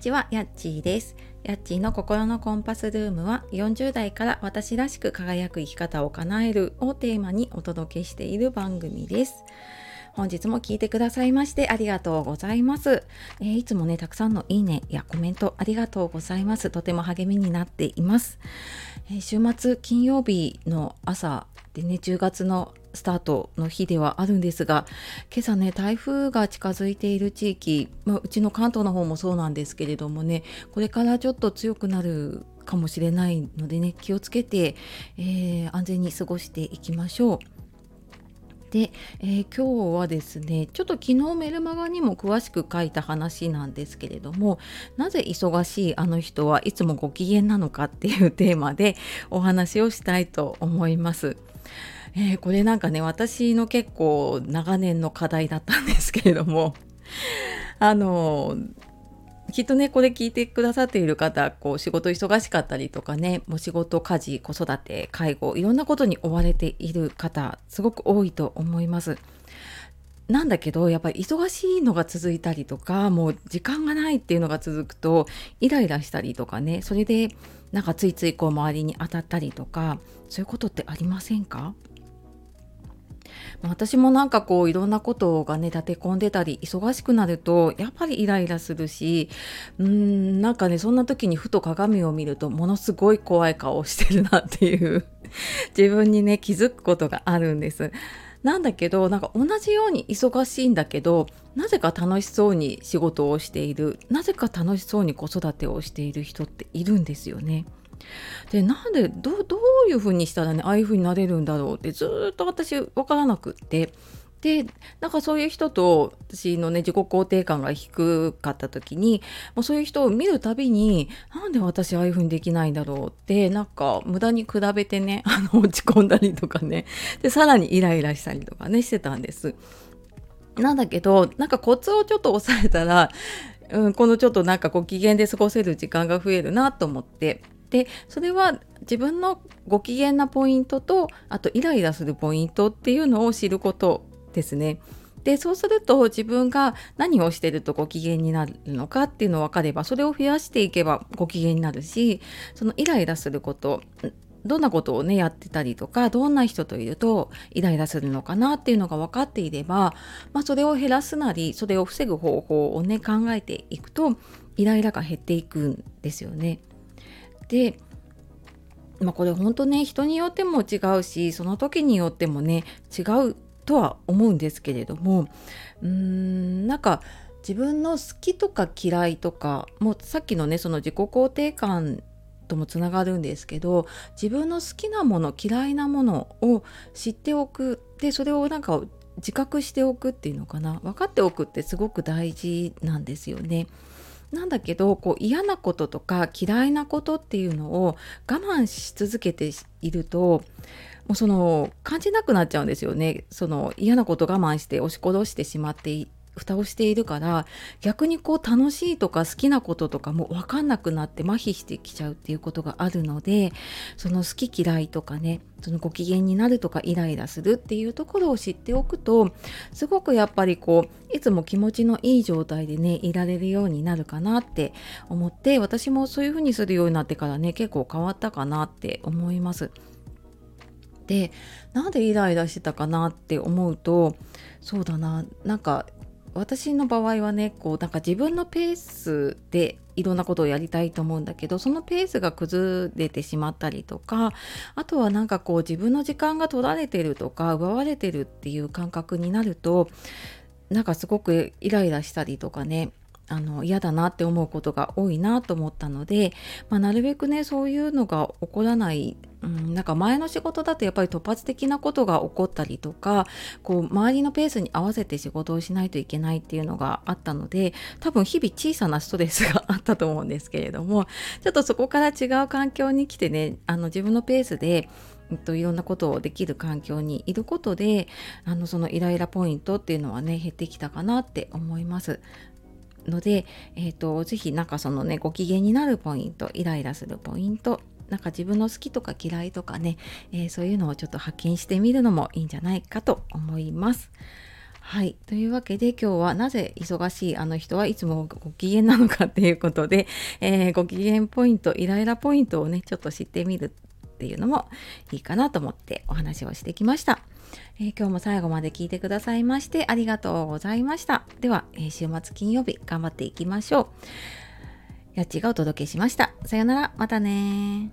ちは、やっちーです。やっちーの心のコンパスルームは40代から私らしく輝く生き方を叶えるをテーマにお届けしている番組です。本日も聞いてくださいましてありがとうございます、えー、いつもねたくさんのいいねやコメントありがとうございますとても励みになっています、えー、週末金曜日の朝でね10月のスタートの日ではあるんですが今朝ね台風が近づいている地域、まあ、うちの関東の方もそうなんですけれどもねこれからちょっと強くなるかもしれないのでね気をつけて、えー、安全に過ごしていきましょう。で、えー、今日はですねちょっと昨日メルマガにも詳しく書いた話なんですけれどもなぜ忙しいあの人はいつもご機嫌なのかっていうテーマでお話をしたいと思います。えー、これなんかね私の結構長年の課題だったんですけれども あのきっとねこれ聞いてくださっている方こう仕事忙しかったりとかねもう仕事家事子育て介護いろんなことに追われている方すごく多いと思います。なんだけどやっぱり忙しいのが続いたりとかもう時間がないっていうのが続くとイライラしたりとかねそれでなんかついついこう周りに当たったりとかそういうことってありませんか？私もなんかこういろんなことがね立て込んでたり忙しくなるとやっぱりイライラするしうんなんかねそんな時にふと鏡を見るとものすごい怖い顔をしてるなっていう 自分にね気づくことがあるんです。なんだけどなんか同じように忙しいんだけどなぜか楽しそうに仕事をしているなぜか楽しそうに子育てをしている人っているんですよね。でなんでどどういう風にしたらねああいう風になれるんだろうってずっと私分からなくって。でなんかそういう人と私のね自己肯定感が低かった時にもうそういう人を見るたびになんで私ああいう風にできないんだろうってなんか無駄に比べてね あの落ち込んだりとかね。でさらにイライラしたりとかねしてたんです。なんだけどなんかコツをちょっと押さえたら、うん、このちょっとなんかご機嫌で過ごせる時間が増えるなと思って。でそれは自分のご機嫌なポイントとあとイライラするポイントっていうのを知ることですね。でそうすると自分が何をしてるとご機嫌になるのかっていうのを分かればそれを増やしていけばご機嫌になるしそのイライラすることどんなことをねやってたりとかどんな人といるとイライラするのかなっていうのが分かっていれば、まあ、それを減らすなりそれを防ぐ方法をね考えていくとイライラが減っていくんですよね。でまあこれ本当ね人によっても違うしその時によってもね違うとは思うんですけれどもうーんなんか自分の好きとか嫌いとかもうさっきのねその自己肯定感ともつながるんですけど自分の好きなもの嫌いなものを知っておくでそれをなんか自覚しておくっていうのかな分かっておくってすごく大事なんですよね。なんだけどこう嫌なこととか嫌いなことっていうのを我慢し続けているともうその感じなくなっちゃうんですよね。その嫌なこと我慢して押し殺してしまって蓋をしているから逆にこう楽しいとか好きなこととかも分かんなくなって麻痺してきちゃうっていうことがあるのでその好き嫌いとかねそのご機嫌になるとかイライラするっていうところを知っておくとすごくやっぱりこういつも気持ちのいい状態でねいられるようになるかなって思って私もそういうふうにするようになってからね結構変わったかなって思います。でなんでイライラしてたかなって思うとそうだななんか私の場合はねこうなんか自分のペースでいろんなことをやりたいと思うんだけどそのペースが崩れてしまったりとかあとはなんかこう自分の時間が取られてるとか奪われてるっていう感覚になるとなんかすごくイライラしたりとかねあの嫌だなって思うことが多いなと思ったので、まあ、なるべくねそういうのが起こらないうん、なんか前の仕事だとやっぱり突発的なことが起こったりとかこう周りのペースに合わせて仕事をしないといけないっていうのがあったので多分日々小さなストレスがあったと思うんですけれどもちょっとそこから違う環境に来てねあの自分のペースでえっと、いろんなことをできる環境にいることであのそのイライラポイントっていうのはね減ってきたかなって思います。ので、えーと、ぜひなんかそのねご機嫌になるポイントイライラするポイントなんか自分の好きとか嫌いとかね、えー、そういうのをちょっと発見してみるのもいいんじゃないかと思います。はい。というわけで今日はなぜ忙しいあの人はいつもご機嫌なのかっていうことで、えー、ご機嫌ポイント、イライラポイントをね、ちょっと知ってみるっていうのもいいかなと思ってお話をしてきました。えー、今日も最後まで聞いてくださいましてありがとうございました。では、えー、週末金曜日頑張っていきましょう。やっちがお届けしました。さよなら、またね